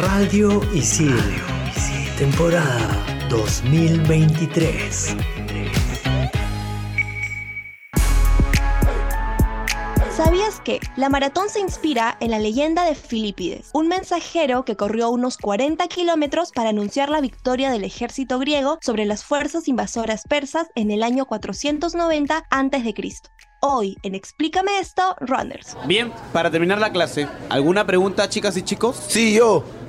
Radio Isil, temporada 2023. ¿Sabías que la maratón se inspira en la leyenda de Filipides, un mensajero que corrió unos 40 kilómetros para anunciar la victoria del ejército griego sobre las fuerzas invasoras persas en el año 490 a.C.? Hoy en Explícame esto, Runners. Bien, para terminar la clase, ¿alguna pregunta, chicas y chicos? Sí, yo.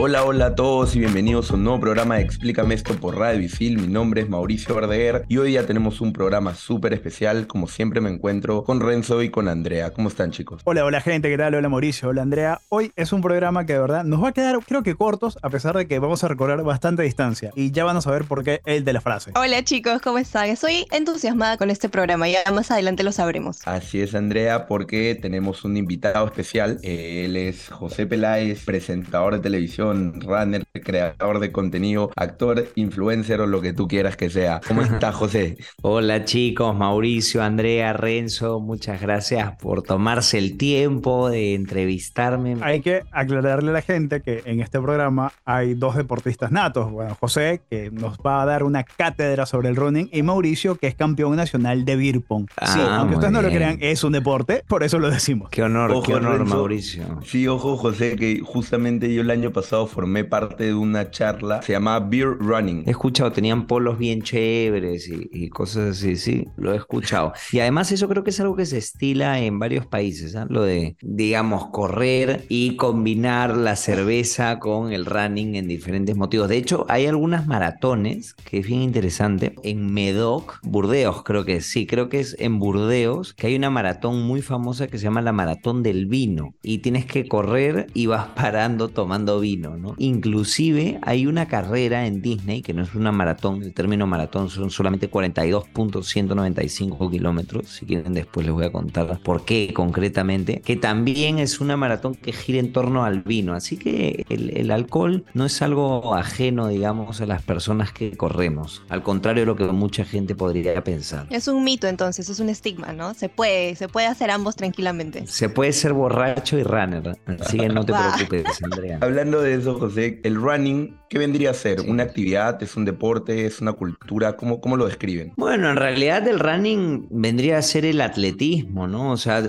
Hola, hola a todos y bienvenidos a un nuevo programa de Explícame esto por Radio Isil. Mi nombre es Mauricio Verdeguer y hoy ya tenemos un programa súper especial. Como siempre me encuentro con Renzo y con Andrea. ¿Cómo están chicos? Hola, hola gente, ¿qué tal? Hola Mauricio, hola Andrea. Hoy es un programa que de verdad nos va a quedar creo que cortos a pesar de que vamos a recorrer bastante distancia y ya van a saber por qué el de la frase. Hola chicos, ¿cómo están? Estoy entusiasmada con este programa, ya más adelante lo sabremos. Así es Andrea porque tenemos un invitado especial. Él es José Peláez, presentador de televisión, runner, creador de contenido, actor, influencer o lo que tú quieras que sea. ¿Cómo estás José? Hola chicos, Mauricio, Andrea, Renzo, muchas gracias por tomarse el tiempo de entrevistarme. Hay que aclararle a la gente que en este programa hay dos deportistas natos. Bueno, José, que nos va a dar una cátedra sobre el running, y Mauricio, que es campeón nacional de beer pong. sí, Ah, aunque ustedes no lo crean, es un deporte, por eso lo decimos. Qué honor, Ojo, qué honor, Renzo. Mauricio. Sí, ojo José, que justamente yo el año pasado formé parte de una charla, se llamaba Beer Running. He escuchado, tenían polos bien chéveres y, cosas así, sí, lo he escuchado. Y además eso creo que es algo que se estila en varios países, ¿ah? lo de, digamos, correr y combinar la cerveza con el running en diferentes motivos. De hecho, hay algunas maratones que es bien interesante. En Medoc, Burdeos creo que sí, creo que es en Burdeos, que hay una maratón muy famosa que se llama la Maratón del Vino. Y tienes que correr y vas parando tomando vino, ¿no? Inclusive hay una carrera en Disney, que no es una maratón, el término maratón son solamente 42.195 kilómetros. Si quieren después les voy a contar por qué concretamente. Que también es una maratón que gira en torno al vino. Así que el, el alcohol no es algo ajeno, digamos, a las personas que corremos. Al contrario de lo que mucha gente podría pensar. Es un mito entonces, es un estigma, ¿no? Se puede, se puede hacer ambos tranquilamente. Se puede ser borracho y runner, así que no te preocupes, Andrea. Hablando de eso, José, el running, ¿qué vendría a ser? ¿Una actividad? ¿Es un deporte? ¿Es una cultura? ¿Cómo, cómo lo describen? Bueno, en realidad el running vendría a ser el atletismo, ¿no? O sea,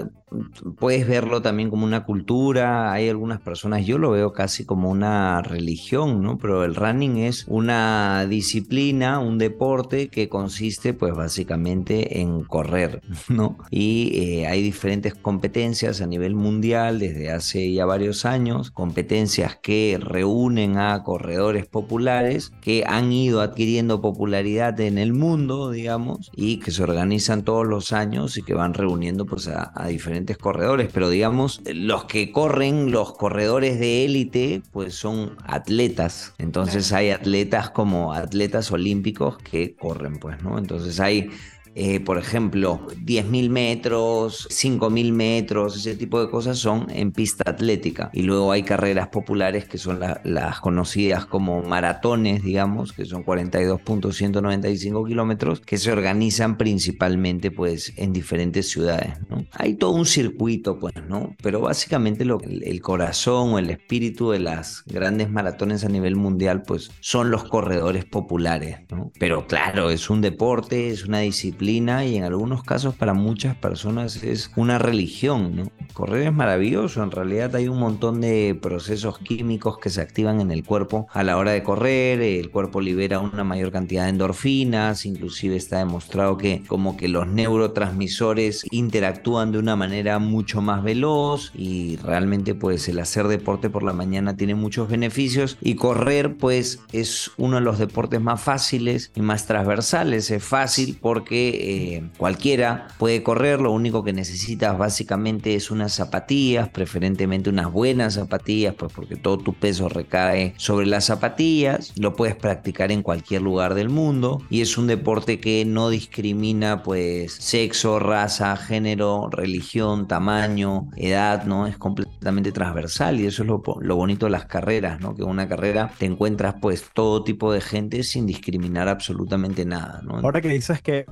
puedes verlo también como una cultura, hay algunas personas, yo lo veo casi como una religión, ¿no? Pero el running es una disciplina, un deporte que consiste pues básicamente en correr, ¿no? Y eh, hay diferentes competencias a nivel mundial desde hace ya varios años, competencias que reúnen a corredores populares que han ido adquiriendo popularidad en el mundo, digamos, y que se organizan todos los años y que van reuniendo pues a, a diferentes corredores, pero digamos, los que corren, los corredores de élite, pues son atletas. Entonces hay atletas como atletas olímpicos que corren, pues, ¿no? Entonces hay eh, por ejemplo, 10.000 metros, 5.000 metros, ese tipo de cosas son en pista atlética. Y luego hay carreras populares que son la- las conocidas como maratones, digamos, que son 42.195 kilómetros, que se organizan principalmente pues en diferentes ciudades. ¿no? Hay todo un circuito, pues, ¿no? Pero básicamente lo, el, el corazón o el espíritu de las grandes maratones a nivel mundial, pues son los corredores populares, ¿no? Pero claro, es un deporte, es una disciplina y en algunos casos para muchas personas es una religión, ¿no? Correr es maravilloso, en realidad hay un montón de procesos químicos que se activan en el cuerpo a la hora de correr, el cuerpo libera una mayor cantidad de endorfinas, inclusive está demostrado que como que los neurotransmisores interactúan de una manera mucho más veloz y realmente pues el hacer deporte por la mañana tiene muchos beneficios y correr pues es uno de los deportes más fáciles y más transversales, es fácil porque eh, cualquiera puede correr, lo único que necesitas básicamente es unas zapatillas, preferentemente unas buenas zapatillas, pues porque todo tu peso recae sobre las zapatillas, lo puedes practicar en cualquier lugar del mundo y es un deporte que no discrimina pues sexo, raza, género, religión, tamaño, edad, ¿no? Es completamente transversal y eso es lo, lo bonito de las carreras, ¿no? Que en una carrera te encuentras pues todo tipo de gente sin discriminar absolutamente nada, ¿no? Ahora que dices que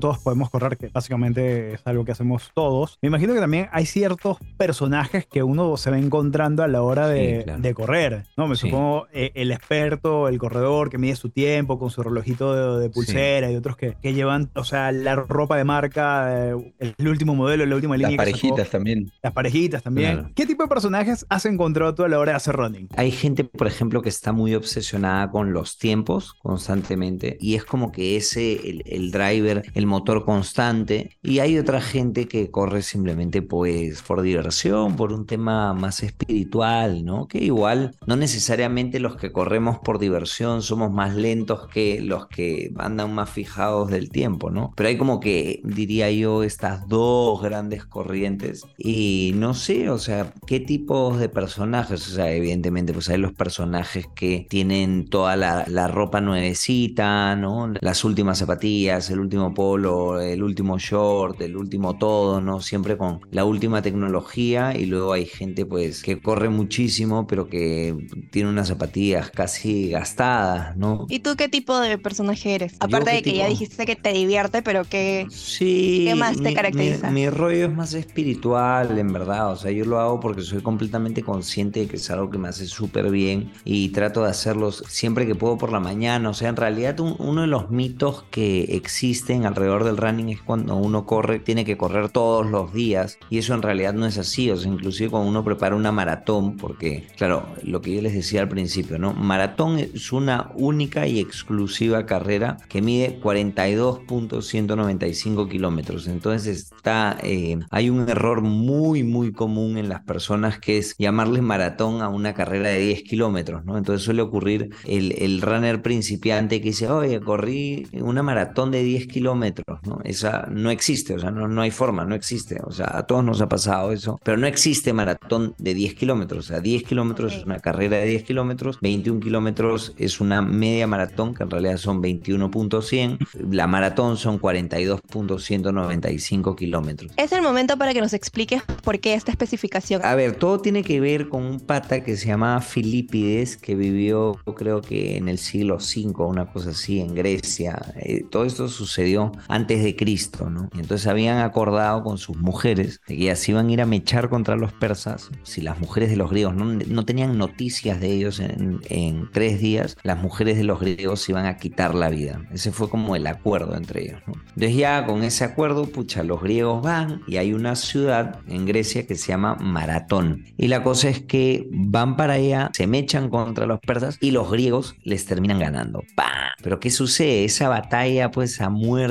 todos podemos correr, que básicamente es algo que hacemos todos, me imagino que también hay ciertos personajes que uno se va encontrando a la hora de, Sí, claro. de correr, ¿no? Me Sí. supongo eh, el experto, el corredor que mide su tiempo con su relojito de, de pulsera y otros que, que llevan, o sea, la ropa de marca, eh, el último modelo, la última Las línea que sacó. parejitas también. Las parejitas también. Claro. ¿Qué tipo de personajes has encontrado tú a la hora de hacer running? Hay gente, por ejemplo, que está muy obsesionada con los tiempos constantemente y es como que ese, el, el driver, el motor constante. Y hay otra gente que corre simplemente pues por diversión, por un tema más espiritual, ¿no? Que igual no necesariamente los que corremos por diversión somos más lentos que los que andan más fijados del tiempo, ¿no? Pero hay como que, diría yo, estas dos grandes corrientes y no sé, o sea, qué tipos de personajes, o sea, evidentemente pues hay los personajes que tienen toda la, la ropa nuevecita, ¿no? Las últimas zapatillas, el último polo, el último short, el último todo, ¿no? Siempre con la última tecnología y luego hay gente pues que corre muchísimo pero que tiene unas zapatillas casi gastadas, ¿no? ¿Y tú qué tipo de personaje eres? Aparte de que ya tipo? dijiste que te divierte, pero que... Sí. ¿Qué más te mi- mi- caracteriza? Mi, rollo es más espiritual, en verdad. O sea, yo lo hago porque soy completamente consciente de que es algo que me hace súper bien y trato de hacerlo siempre que puedo por la mañana. O sea, en realidad un- uno de los mitos que existen alrededor del running es cuando uno corre, tiene que correr todos los días y eso en realidad no es así. O sea, inclusive cuando uno prepara una maratón, porque, claro, lo que yo les decía al principio, ¿no? Maratón es una única y exclusiva carrera que mide 42.195 kilómetros. Entonces está, eh, hay un error muy, muy común en las personas que es llamarle maratón a una carrera de 10 kilómetros, ¿no? Entonces suele ocurrir el, el runner principiante que dice, oye, corrí una maratón de 10 kilómetros, ¿no? Esa no existe, o sea, no, no hay forma, no existe. O sea, a todos nos ha pasado eso, pero no existe maratón de 10 kilómetros. O sea, 10 kilómetros es una carrera de 10 kilómetros, 21 kilómetros es una media maratón, que en realidad son 21.100. La maratón son 42.195 kilómetros. Es el momento para que nos expliques por qué esta especificación. A ver, todo tiene que ver con un pata que se llamaba Filipides, que vivió, creo que en el siglo V, una cosa así, en Grecia. Eh, todo esto sucedió antes de Cristo, ¿no? Y entonces habían acordado con sus mujeres de que ellas iban a ir a mechar contra los persas. Si las mujeres de los griegos no, no tenían noticias de ellos en, en tres días, las mujeres de los griegos se iban a quitar la vida. Ese fue como el acuerdo entre ellos. Entonces ya con ese acuerdo, pucha, los griegos van y hay una ciudad en Grecia que se llama Maratón. Y la cosa es que van para allá, se mechan contra los persas y los griegos les terminan ganando. ¡Pam! Pero ¿qué sucede? Esa batalla, pues a muerte,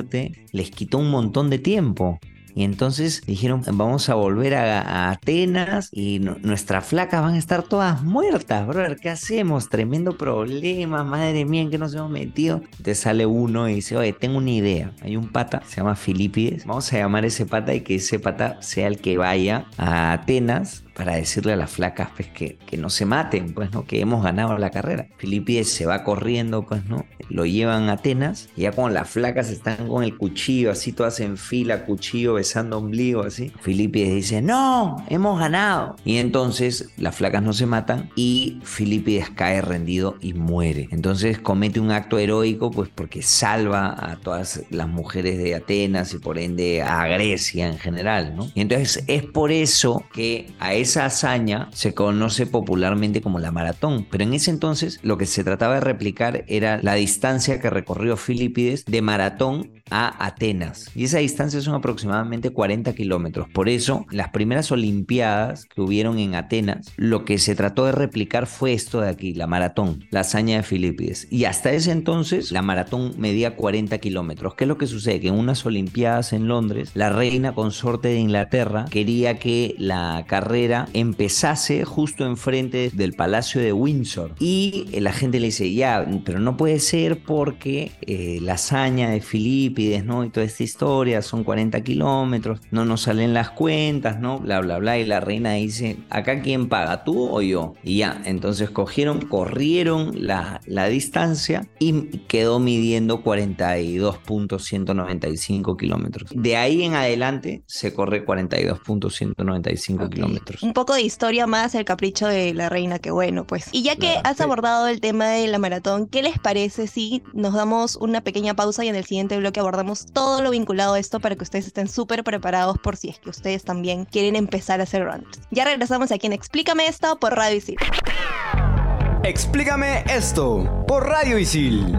les quitó un montón de tiempo. Y entonces dijeron, vamos a volver a, Atenas y nu- nuestras flacas van a estar todas muertas, brother. ¿Qué hacemos? Tremendo problema, madre mía, ¿en qué nos hemos metido? Te sale uno y dice, oye, tengo una idea. Hay un pata, se llama Filipides. Vamos a llamar a ese pata y que ese pata sea el que vaya a Atenas para decirle a las flacas pues que, que no se maten, pues no, que hemos ganado la carrera. Filipides se va corriendo, pues no, lo llevan a Atenas y ya cuando las flacas están con el cuchillo así todas en fila, cuchillo besando ombligo así, Filipides dice, no, hemos ganado. Y entonces las flacas no se matan y Filipides cae rendido y muere. Entonces comete un acto heroico pues porque salva a todas las mujeres de Atenas y por ende a Grecia en general, ¿no? Y entonces es por eso que a esa hazaña se conoce popularmente como la maratón, pero en ese entonces lo que se trataba de replicar era la distancia que recorrió Filipides de maratón a Atenas. Y esa distancia son aproximadamente 40 kilómetros. Por eso, las primeras Olimpiadas que hubieron en Atenas, lo que se trató de replicar fue esto de aquí, la maratón, la hazaña de Filipides. Y hasta ese entonces, la maratón medía 40 kilómetros. ¿Qué es lo que sucede? Que en unas Olimpiadas en Londres, la reina consorte de Inglaterra quería que la carrera empezase justo enfrente del Palacio de Windsor. Y la gente le dice, ya, pero no puede ser porque eh, la hazaña de Filipides Y toda esta historia, son 40 kilómetros, no nos salen las cuentas, ¿no? Bla, bla, bla. Y la reina dice, ¿acá quién paga, tú o yo? Y ya, entonces cogieron, corrieron la, la distancia y quedó midiendo 42.195 kilómetros. De ahí en adelante se corre 42.195 kilómetros. Un poco de historia más, el capricho de la reina, que bueno, pues. Y ya que Claro, has sí. abordado el tema de la maratón, ¿qué les parece si nos damos una pequeña pausa y en el siguiente bloque abordamos todo lo vinculado a esto para que ustedes estén súper preparados por si es que ustedes también quieren empezar a hacer runners? Ya regresamos aquí en Explícame esto por Radio Isil. Explícame esto por Radio Isil.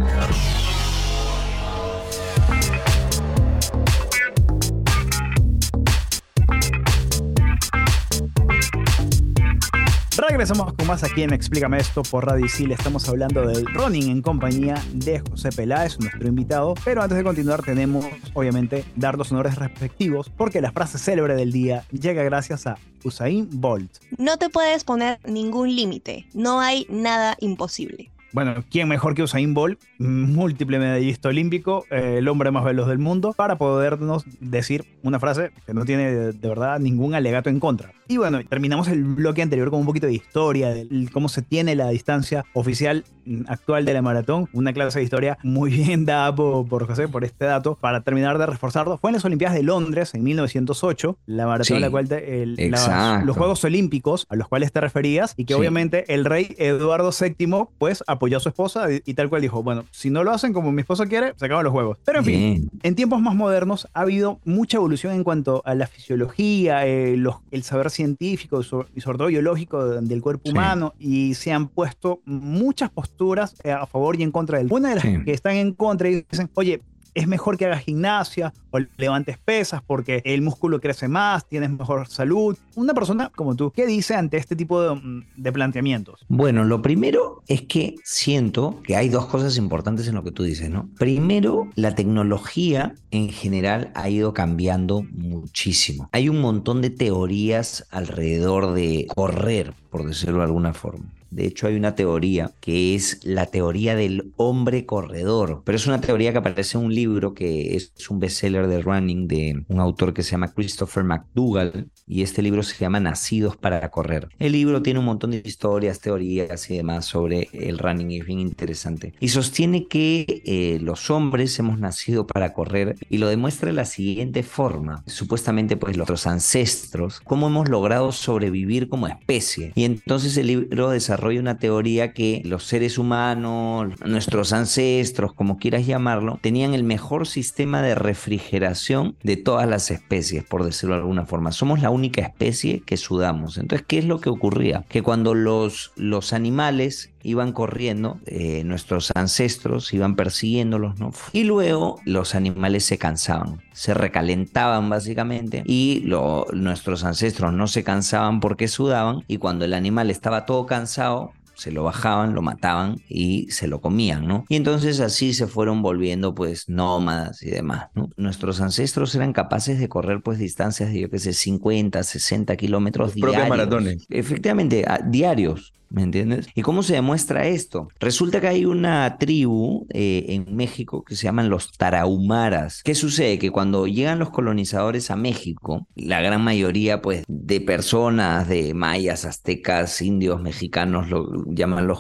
Regresamos con más aquí en Explícame esto por Radio Isil. Estamos hablando del running en compañía de José Peláez, nuestro invitado. Pero antes de continuar, tenemos, obviamente, dar los honores respectivos porque la frase célebre del día llega gracias a Usain Bolt. No te puedes poner ningún límite, no hay nada imposible. Bueno, ¿quién mejor que Usain Bolt, múltiple medallista olímpico, eh, el hombre más veloz del mundo, para podernos decir una frase que no tiene de, verdad ningún alegato en contra? Y bueno, terminamos el bloque anterior con un poquito de historia, de cómo se tiene la distancia oficial actual de la maratón. Una clase de historia muy bien dada por, por José, por este dato. Para terminar de reforzarlo, fue en las Olimpiadas de Londres en 1908, la maratón Sí, a la cual te- el- exacto. los Juegos Olímpicos a los cuales te referías y que Sí. obviamente el rey Eduardo VII pues apoyó a su esposa y, y tal cual dijo, bueno, si no lo hacen como mi esposa quiere, se acaban los juegos. Pero en fin, Bien. en tiempos más modernos ha habido mucha evolución en cuanto a la fisiología, eh, los- el saber científico y sobre todo biológico de- del cuerpo Sí. humano y se han puesto muchas posturas eh, a favor y en contra del. Una de las Sí. que están en contra y dicen, oye, es mejor que hagas gimnasia o levantes pesas porque el músculo crece más, tienes mejor salud. Una persona como tú, ¿qué dice ante este tipo de, mm, de planteamientos? Bueno, lo primero es que siento que hay dos cosas importantes en lo que tú dices, ¿no? Primero, la tecnología en general ha ido cambiando muchísimo. Hay un montón de teorías alrededor de correr, por decirlo de alguna forma. De hecho, hay una teoría que es la teoría del hombre corredor, pero es una teoría que aparece en un libro que es un bestseller de running de un autor que se llama Christopher McDougall y este libro se llama Nacidos para correr. El libro tiene un montón de historias, teorías y demás sobre el running y es bien interesante. Y sostiene que eh, los hombres hemos nacido para correr y lo demuestra de la siguiente forma. Supuestamente pues nuestros ancestros, cómo hemos logrado sobrevivir como especie. Y entonces el libro desarrolla una teoría que los seres humanos, nuestros ancestros, como quieras llamarlo, tenían el mejor sistema de refrigeración de todas las especies, por decirlo de alguna forma. Somos la única especie que sudamos. Entonces, ¿qué es lo que ocurría? Que cuando los, los animales iban corriendo, eh, nuestros ancestros iban persiguiéndolos, ¿no? Y luego los animales se cansaban, se recalentaban básicamente y lo- nuestros ancestros no se cansaban porque sudaban y cuando el animal estaba todo cansado, se lo bajaban, lo mataban y se lo comían, ¿no? Y entonces así se fueron volviendo pues nómadas y demás, ¿no? Nuestros ancestros eran capaces de correr pues distancias de yo qué sé, 50, 60 kilómetros Propios diarios. maratones. Efectivamente, a- diarios. ¿Me entiendes? ¿Y cómo se demuestra esto? Resulta que hay una tribu eh, en México que se llaman los tarahumaras. ¿Qué sucede? Que cuando llegan los colonizadores a México, la gran mayoría pues de personas, de mayas, aztecas, indios, mexicanos, lo,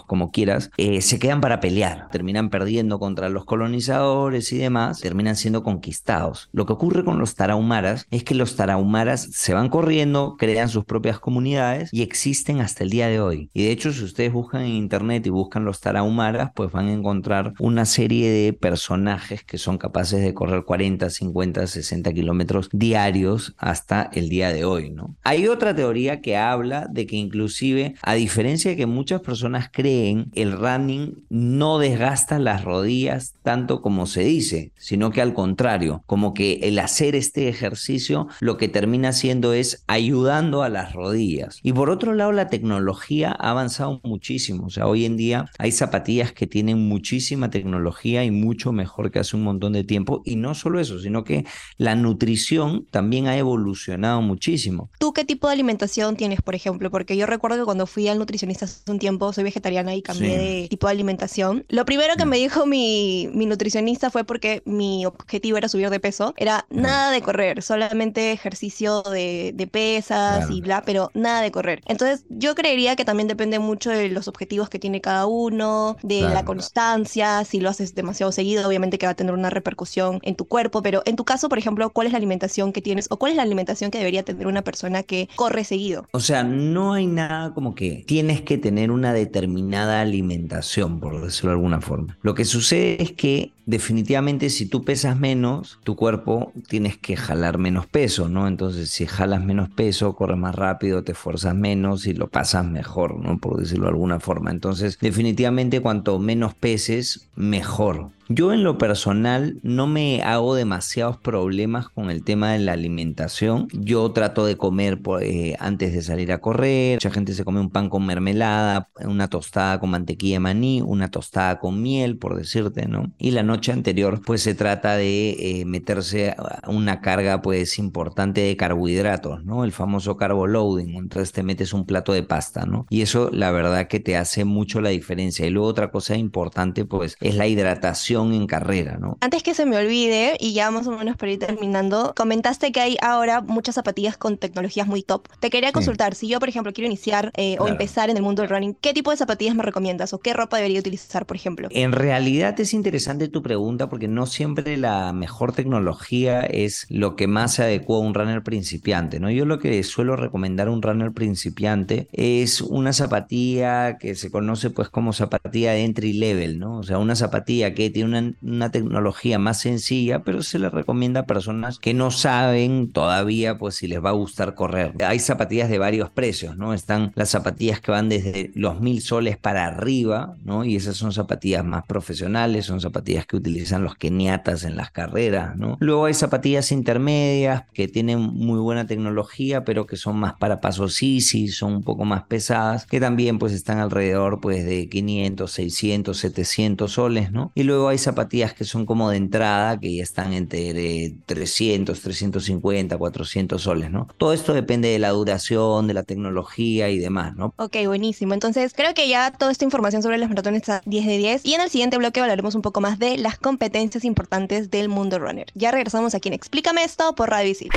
como quieras, eh, se quedan para pelear. Terminan perdiendo contra los colonizadores y demás, terminan siendo conquistados. Lo que ocurre con los tarahumaras es que los tarahumaras se van corriendo, crean sus propias comunidades y existen hasta el día de hoy. Y de hecho, si ustedes buscan en internet y buscan los tarahumaras, pues van a encontrar una serie de personajes que son capaces de correr 40, 50, 60 kilómetros diarios hasta el día de hoy, ¿no? Hay otra teoría que habla de que inclusive, a diferencia de que muchas personas creen, el running no desgasta las rodillas tanto como se dice, sino que al contrario, como que el hacer este ejercicio lo que termina haciendo es ayudando a las rodillas. Y por otro lado, la tecnología ha avanzado muchísimo. O sea, hoy en día hay zapatillas que tienen muchísima tecnología y mucho mejor que hace un montón de tiempo. Y no solo eso, sino que la nutrición también ha evolucionado muchísimo. ¿Tú qué tipo de alimentación tienes, por ejemplo? Porque yo recuerdo que cuando fui al nutricionista hace un tiempo, soy vegetariana y cambié de tipo de alimentación. Lo primero que me dijo mi, mi nutricionista fue porque mi objetivo era subir de peso. Era nada de correr, solamente ejercicio de, de pesas y bla, pero nada de correr. Entonces, yo creería que también depende mucho de los objetivos que tiene cada uno, de la constancia, si lo haces demasiado seguido, obviamente que va a tener una repercusión en tu cuerpo, pero en tu caso, por ejemplo, ¿cuál es la alimentación que tienes o cuál es la alimentación que debería tener una persona que corre seguido? O sea, no hay nada como que tienes que tener una determinada alimentación, por decirlo de alguna forma. Lo que sucede es que definitivamente si tú pesas menos, tu cuerpo tienes que jalar menos peso, ¿no? Entonces, si jalas menos peso, corres más rápido, te esfuerzas menos y lo pasas mejor, ¿no? Por decirlo de alguna forma. Entonces, definitivamente cuanto menos peses, mejor. Yo en lo personal no me hago demasiados problemas con el tema de la alimentación. Yo trato de comer eh, antes de salir a correr. Mucha gente se come un pan con mermelada, una tostada con mantequilla de maní, una tostada con miel, por decirte, ¿no? Y la noche anterior, pues se trata de eh, meterse una carga, pues importante de carbohidratos, ¿no? El famoso carbo loading. Entonces te metes un plato de pasta, ¿no? Y eso, la verdad, que te hace mucho la diferencia. Y luego otra cosa importante, pues, es la hidratación en carrera, ¿no? Antes que se me olvide, y ya más o menos para ir terminando, comentaste que hay ahora muchas zapatillas con tecnologías muy top. Te quería consultar, si yo, por ejemplo, quiero iniciar eh, o empezar en el mundo del running, ¿qué tipo de zapatillas me recomiendas o qué ropa debería utilizar, por ejemplo? En realidad es interesante tu pregunta porque no siempre la mejor tecnología es lo que más se adecua a un runner principiante, ¿no? Yo lo que suelo recomendar a un runner principiante es una zapatilla que se conoce pues como zapatilla de entry level, ¿no? O sea, una zapatilla que tiene una, tecnología más sencilla, pero se le recomienda a personas que no saben todavía pues si les va a gustar correr. Hay zapatillas de varios precios, ¿no? Están las zapatillas que van desde los mil soles para arriba, ¿no? Y esas son zapatillas más profesionales, son zapatillas que utilizan los keniatas en las carreras, ¿no? Luego hay zapatillas intermedias que tienen muy buena tecnología, pero que son más para pasos easy, son un poco más pesadas, que también pues están alrededor pues de 500, 600, 700 soles, ¿no? Y luego hay zapatillas que son como de entrada, que ya están entre 300, 350, 400 soles, ¿no? Todo esto depende de la duración, de la tecnología y demás, ¿no? Ok, buenísimo. Entonces, creo que ya toda esta información sobre los maratones está 10 de 10. Y en el siguiente bloque hablaremos un poco más de las competencias importantes del mundo runner. Ya regresamos aquí en Explícame esto por Radio Isil.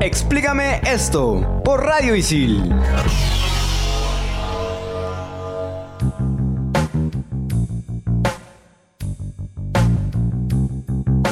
Explícame esto por Radio Isil.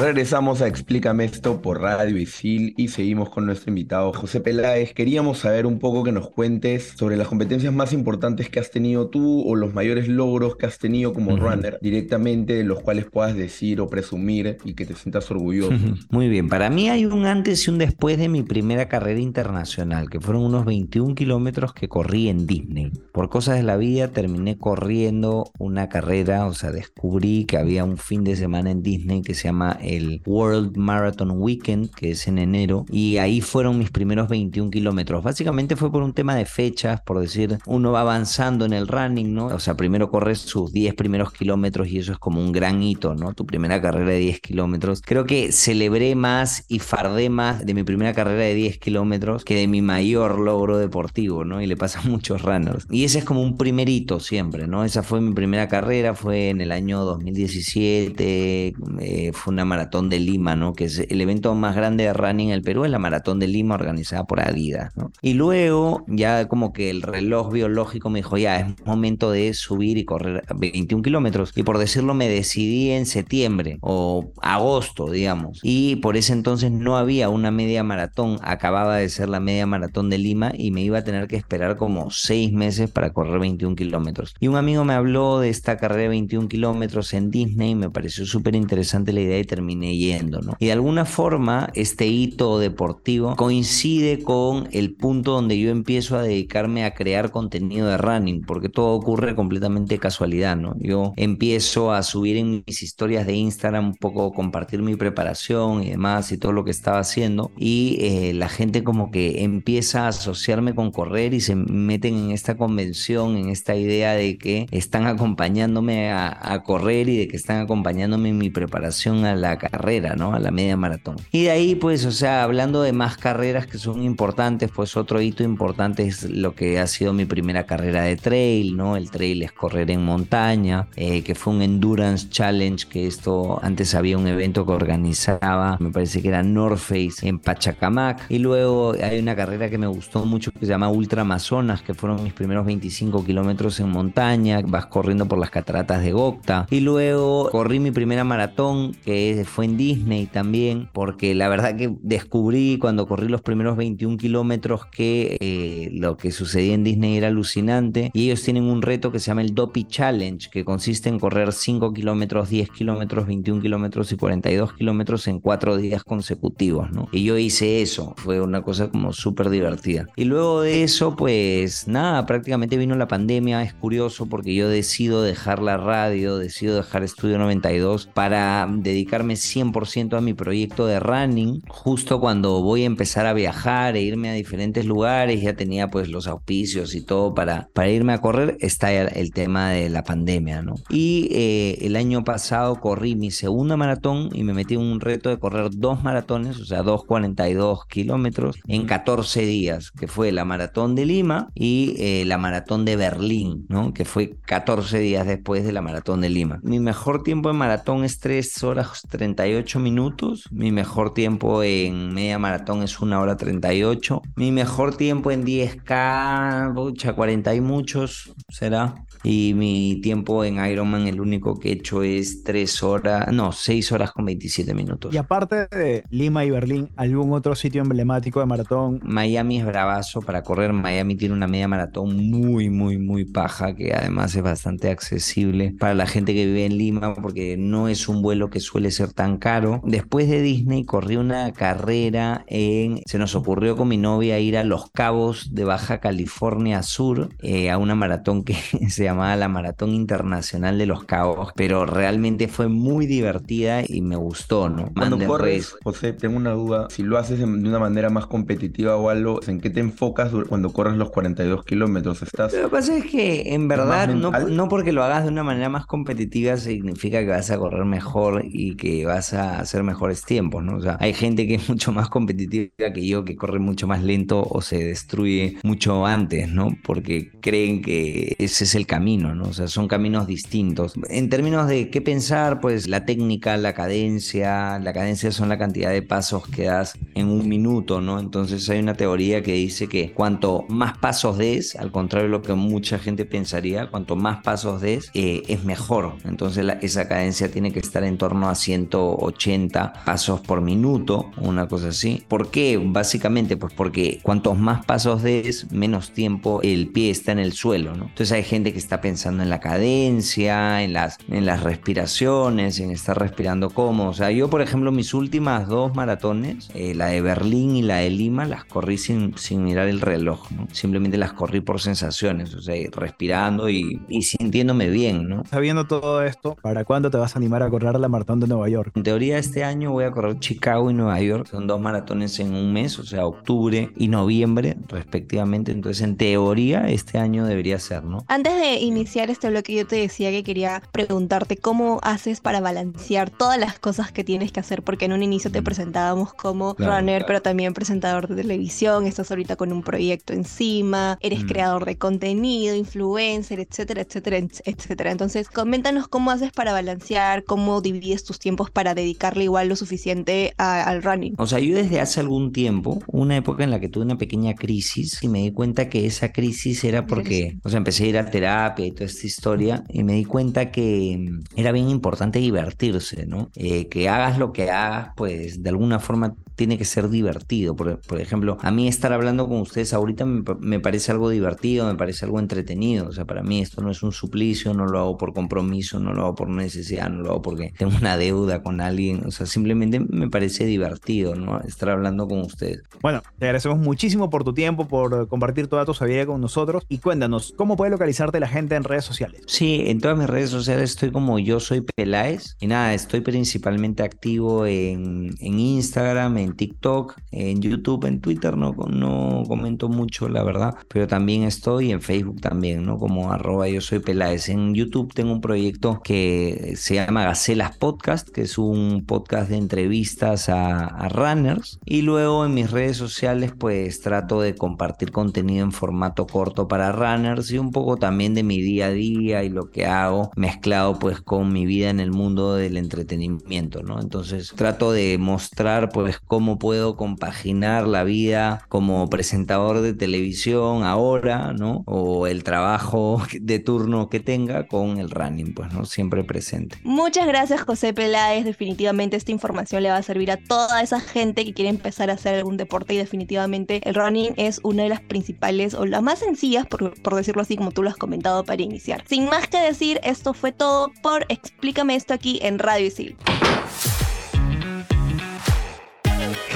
Regresamos a Explícame esto por Radio Isil y seguimos con nuestro invitado José Peláez. Queríamos saber un poco que nos cuentes sobre las competencias más importantes que has tenido tú o los mayores logros que has tenido como runner directamente, de los cuales puedas decir o presumir y que te sientas orgulloso. Muy bien, para mí hay un antes y un después de mi primera carrera internacional, que fueron unos 21 kilómetros que corrí en Disney. Por cosas de la vida terminé corriendo una carrera, o sea, descubrí que había un fin de semana en Disney que se llama el World Marathon Weekend, que es en enero, y ahí fueron mis primeros 21 kilómetros. Básicamente fue por un tema de fechas, por decir, uno va avanzando en el running, ¿no? O sea, primero corres sus 10 primeros kilómetros y eso es como un gran hito, ¿no? Tu primera carrera de 10 kilómetros. Creo que celebré más y fardé más de mi primera carrera de 10 kilómetros que de mi mayor logro deportivo, ¿no? Y le pasa a muchos runners. Y ese es como un primer hito siempre, ¿no? Esa fue mi primera carrera, fue en el año 2017, eh, fue una Maratón de Lima, ¿no? Que es el evento más grande de running en el Perú, es la Maratón de Lima organizada por Adidas, ¿no? Y luego ya como que el reloj biológico me dijo, ya, es momento de subir y correr 21 kilómetros. Y por decirlo, me decidí en septiembre o agosto, digamos. Y por ese entonces no había una media maratón, acababa de ser la media maratón de Lima y me iba a tener que esperar como seis meses para correr 21 kilómetros. Y un amigo me habló de esta carrera de 21 kilómetros en Disney, me pareció súper interesante la idea y terminé terminé yendo, ¿no? Y de alguna forma este hito deportivo coincide con el punto donde yo empiezo a dedicarme a crear contenido de running, porque todo ocurre completamente casualidad, ¿no? Yo empiezo a subir en mis historias de Instagram un poco compartir mi preparación y demás y todo lo que estaba haciendo y eh, la gente como que empieza a asociarme con correr y se meten en esta convención, en esta idea de que están acompañándome a, a correr y de que están acompañándome en mi preparación a la carrera, ¿no? A la media maratón. Y de ahí pues, o sea, hablando de más carreras que son importantes, pues otro hito importante es lo que ha sido mi primera carrera de trail, ¿no? El trail es correr en montaña, eh, que fue un endurance challenge, que esto antes había un evento que organizaba, me parece que era North Face en Pachacamac. Y luego hay una carrera que me gustó mucho que se llama Ultra Amazonas, que fueron mis primeros 25 kilómetros en montaña, vas corriendo por las cataratas de Gocta. Y luego corrí mi primera maratón, que fue en Disney también, porque la verdad que descubrí cuando corrí los primeros 21 kilómetros que eh, lo que sucedía en Disney era alucinante. Y ellos tienen un reto que se llama el Dopey Challenge, que consiste en correr 5 kilómetros, 10 kilómetros, 21 kilómetros y 42 kilómetros en 4 días consecutivos, ¿no? Y yo hice eso, fue una cosa como súper divertida. Y luego de eso, pues nada, prácticamente vino la pandemia, es curioso porque yo decido dejar la radio, decido dejar Estudio 92 para dedicarme 100% a mi proyecto de running, justo cuando voy a empezar a viajar e irme a diferentes lugares, ya tenía pues los auspicios y todo para, para irme a correr, está el tema de la pandemia, ¿no? Y eh, el año pasado corrí mi segunda maratón y me metí en un reto de correr dos maratones, o sea, 2.42 kilómetros en 14 días, que fue la maratón de Lima y eh, la maratón de Berlín, ¿no? Que fue 14 días después de la maratón de Lima. Mi mejor tiempo en maratón es 3 horas 38 minutos, mi mejor tiempo en media maratón es 1 hora 38, mi mejor tiempo en 10K, pucha, 40 y muchos será. Y mi tiempo en Ironman, el único que he hecho es 3 horas, no, 6 horas con 27 minutos. Y aparte de Lima y Berlín, ¿algún otro sitio emblemático de maratón? Miami es bravazo para correr. Miami tiene una media maratón muy, muy, muy paja, que además es bastante accesible para la gente que vive en Lima, porque no es un vuelo que suele ser tan caro. Después de Disney corrí una carrera en, se nos ocurrió con mi novia ir a Los Cabos de Baja California Sur, eh, a una maratón que se llamaba la Maratón Internacional de Los Cabos, pero realmente fue muy divertida y me gustó, ¿no? Cuando corres, res- José, tengo una duda. Si lo haces de una manera más competitiva o algo, ¿en qué te enfocas cuando corres los 42 kilómetros? ¿Estás Lo que pasa es que en verdad no, no porque lo hagas de una manera más competitiva significa que vas a correr mejor y que vas a hacer mejores tiempos, ¿no? O sea, hay gente que es mucho más competitiva que yo, que corre mucho más lento o se destruye mucho antes, ¿no? Porque creen que ese es el camino, ¿no? O sea, son caminos distintos. En términos de qué pensar, pues la técnica, la cadencia, la cadencia son la cantidad de pasos que das en un minuto, ¿no? Entonces hay una teoría que dice que cuanto más pasos des, al contrario de lo que mucha gente pensaría, cuanto más pasos des, eh, es mejor. Entonces esa cadencia tiene que estar en torno a 180 pasos por minuto, una cosa así. ¿Por qué? Básicamente, pues porque cuantos más pasos des, menos tiempo el pie está en el suelo, ¿no? Entonces hay gente que está pensando en la cadencia, en las, en las respiraciones, en estar respirando cómodo. O sea, yo, por ejemplo, mis últimas dos maratones, eh, la de Berlín y la de Lima, las corrí sin, sin mirar el reloj, ¿no? Simplemente las corrí por sensaciones, o sea, respirando y, y sintiéndome bien, ¿no? Sabiendo todo esto, ¿para cuándo te vas a animar a correr la maratón de Nueva York? En teoría este año voy a correr Chicago y Nueva York. Son dos maratones en un mes, o sea, octubre y noviembre respectivamente. Entonces, en teoría, este año debería ser, ¿no? Antes de iniciar este bloque, yo te decía que quería preguntarte cómo haces para balancear todas las cosas que tienes que hacer, porque en un inicio te presentábamos como Claro, runner, claro. pero también presentador de televisión, estás ahorita con un proyecto encima, eres Mm. creador de contenido, influencer, etcétera, etcétera, et- etcétera. Entonces, coméntanos cómo haces para balancear, cómo divides tus tiempos para dedicarle igual lo suficiente a- al running. O sea, yo desde hace algún tiempo, una época en la que tuve una pequeña crisis y me di cuenta que esa crisis era porque, o sea, empecé a ir a terapia y toda esta historia y me di cuenta que mm, era bien importante divertirse, ¿no? Eh, que hagas lo que hagas, pues de alguna forma tiene que ser divertido. Por, por ejemplo, a mí estar hablando con ustedes ahorita me, pa- me parece algo divertido, me parece algo entretenido. O sea, para mí esto no es un suplicio, no lo hago por compromiso, no lo hago por necesidad, no lo hago porque tengo una deuda con alguien, o sea, simplemente me parece divertido, ¿no? Estar hablando con ustedes. Bueno, te agradecemos muchísimo por tu tiempo, por compartir toda tu sabiduría con nosotros y cuéntanos, ¿cómo puede localizarte la gente en redes sociales? Sí, en todas mis redes sociales estoy como yo soy Peláez y nada, estoy principalmente activo en, en Instagram, en TikTok, en YouTube, en Twitter, no, no comento mucho, la verdad, pero también estoy en Facebook también, ¿no? Como arroba yo soy Peláez. En YouTube tengo un proyecto que se llama Gacelas Podcast, que es un podcast de entrevistas a, a runners y luego en mis redes sociales pues trato de compartir contenido en formato corto para runners y un poco también de mi día a día y lo que hago mezclado pues con mi vida en el mundo del entretenimiento, ¿no? Entonces trato de mostrar pues cómo puedo compaginar la vida como presentador de televisión ahora, ¿no? O el trabajo de turno que tenga con el running, pues, ¿no? Siempre presente. Muchas gracias José Peláez, definitivamente esta información le va a servir a toda esa gente que quiere empezar a hacer algún deporte y definitivamente el running es una de las principales o las más sencillas, por, decirlo así, como tú lo has comentado, para iniciar. Sin más que decir, esto fue todo por Explícame esto aquí en Radio Isil.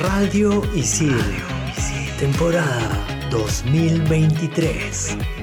Radio Isil, temporada 2023.